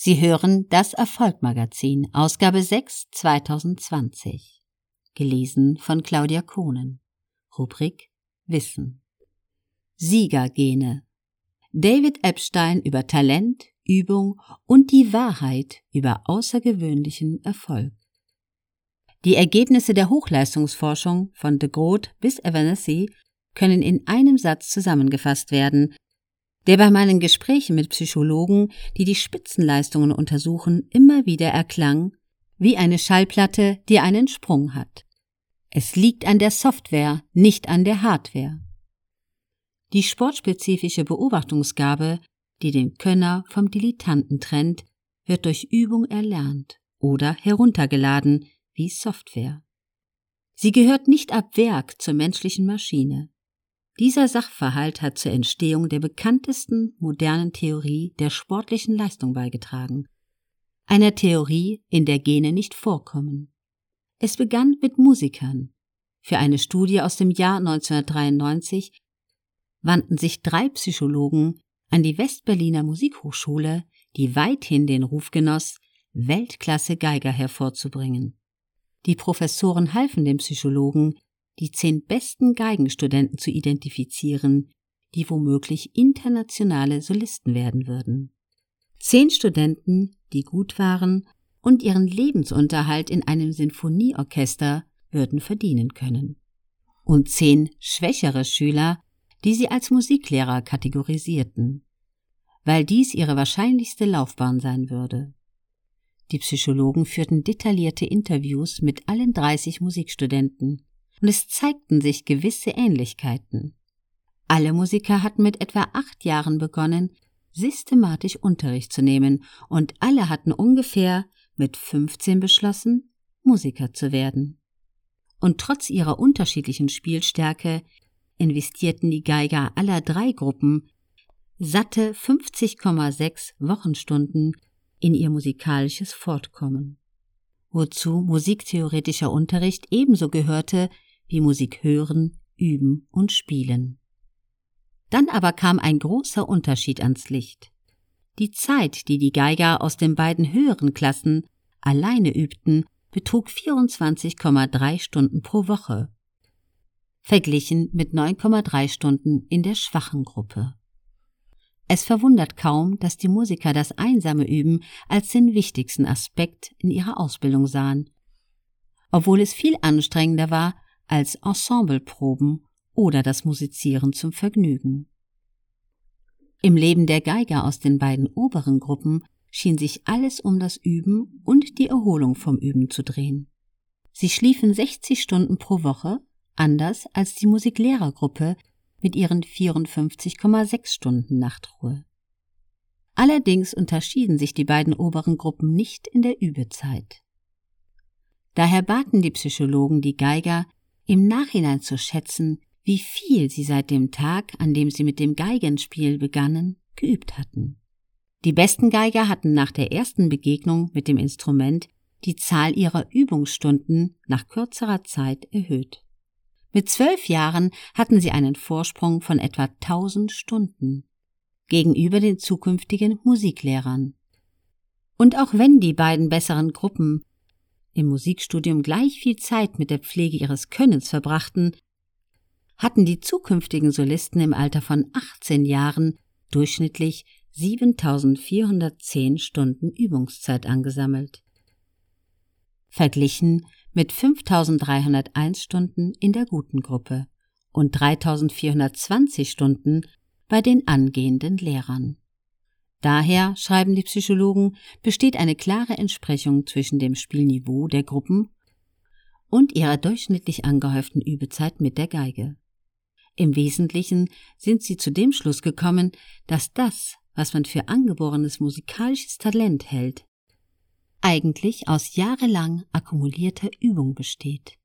Sie hören das Erfolgmagazin, Ausgabe 6 2020. Gelesen von Claudia Kohnen. Rubrik Wissen. Siegergene. David Epstein über Talent, Übung und die Wahrheit über außergewöhnlichen Erfolg. Die Ergebnisse der Hochleistungsforschung von de Groot bis Evanescence können in einem Satz zusammengefasst werden, der bei meinen Gesprächen mit Psychologen, die die Spitzenleistungen untersuchen, immer wieder erklang, wie eine Schallplatte, die einen Sprung hat. Es liegt an der Software, nicht an der Hardware. Die sportspezifische Beobachtungsgabe, die den Könner vom Dilettanten trennt, wird durch Übung erlernt oder heruntergeladen wie Software. Sie gehört nicht ab Werk zur menschlichen Maschine. Dieser Sachverhalt hat zur Entstehung der bekanntesten modernen Theorie der sportlichen Leistung beigetragen. Einer Theorie, in der Gene nicht vorkommen. Es begann mit Musikern. Für eine Studie aus dem Jahr 1993 wandten sich drei Psychologen an die Westberliner Musikhochschule, die weithin den Ruf genoss, Weltklasse Geiger hervorzubringen. Die Professoren halfen den Psychologen, die zehn besten Geigenstudenten zu identifizieren, die womöglich internationale Solisten werden würden. Zehn Studenten, die gut waren und ihren Lebensunterhalt in einem Sinfonieorchester würden verdienen können. Und zehn schwächere Schüler, die sie als Musiklehrer kategorisierten, weil dies ihre wahrscheinlichste Laufbahn sein würde. Die Psychologen führten detaillierte Interviews mit allen 30 Musikstudenten, und es zeigten sich gewisse Ähnlichkeiten. Alle Musiker hatten mit etwa acht Jahren begonnen, systematisch Unterricht zu nehmen, und alle hatten ungefähr mit 15 beschlossen, Musiker zu werden. Und trotz ihrer unterschiedlichen Spielstärke investierten die Geiger aller drei Gruppen satte 50,6 Wochenstunden in ihr musikalisches Fortkommen. Wozu musiktheoretischer Unterricht ebenso gehörte wie Musik hören, üben und spielen. Dann aber kam ein großer Unterschied ans Licht. Die Zeit, die die Geiger aus den beiden höheren Klassen alleine übten, betrug 24,3 Stunden pro Woche, verglichen mit 9,3 Stunden in der schwachen Gruppe. Es verwundert kaum, dass die Musiker das einsame Üben als den wichtigsten Aspekt in ihrer Ausbildung sahen, obwohl es viel anstrengender war, als Ensembleproben oder das Musizieren zum Vergnügen. Im Leben der Geiger aus den beiden oberen Gruppen schien sich alles um das Üben und die Erholung vom Üben zu drehen. Sie schliefen 60 Stunden pro Woche, anders als die Musiklehrergruppe mit ihren 54,6 Stunden Nachtruhe. Allerdings unterschieden sich die beiden oberen Gruppen nicht in der Übezeit. Daher baten die Psychologen die Geiger, im Nachhinein zu schätzen, wie viel sie seit dem Tag, an dem sie mit dem Geigenspiel begannen, geübt hatten. Die besten Geiger hatten nach der ersten Begegnung mit dem Instrument die Zahl ihrer Übungsstunden nach kürzerer Zeit erhöht. Mit zwölf Jahren hatten sie einen Vorsprung von etwa 1000 Stunden gegenüber den zukünftigen Musiklehrern. Und auch wenn die beiden besseren Gruppen im Musikstudium gleich viel Zeit mit der Pflege ihres Könnens verbrachten, hatten die zukünftigen Solisten im Alter von 18 Jahren durchschnittlich 7410 Stunden Übungszeit angesammelt. Verglichen mit 5301 Stunden in der guten Gruppe und 3420 Stunden bei den angehenden Lehrern. Daher, schreiben die Psychologen, besteht eine klare Entsprechung zwischen dem Spielniveau der Gruppen und ihrer durchschnittlich angehäuften Übezeit mit der Geige. Im Wesentlichen sind sie zu dem Schluss gekommen, dass das, was man für angeborenes musikalisches Talent hält, eigentlich aus jahrelang akkumulierter Übung besteht.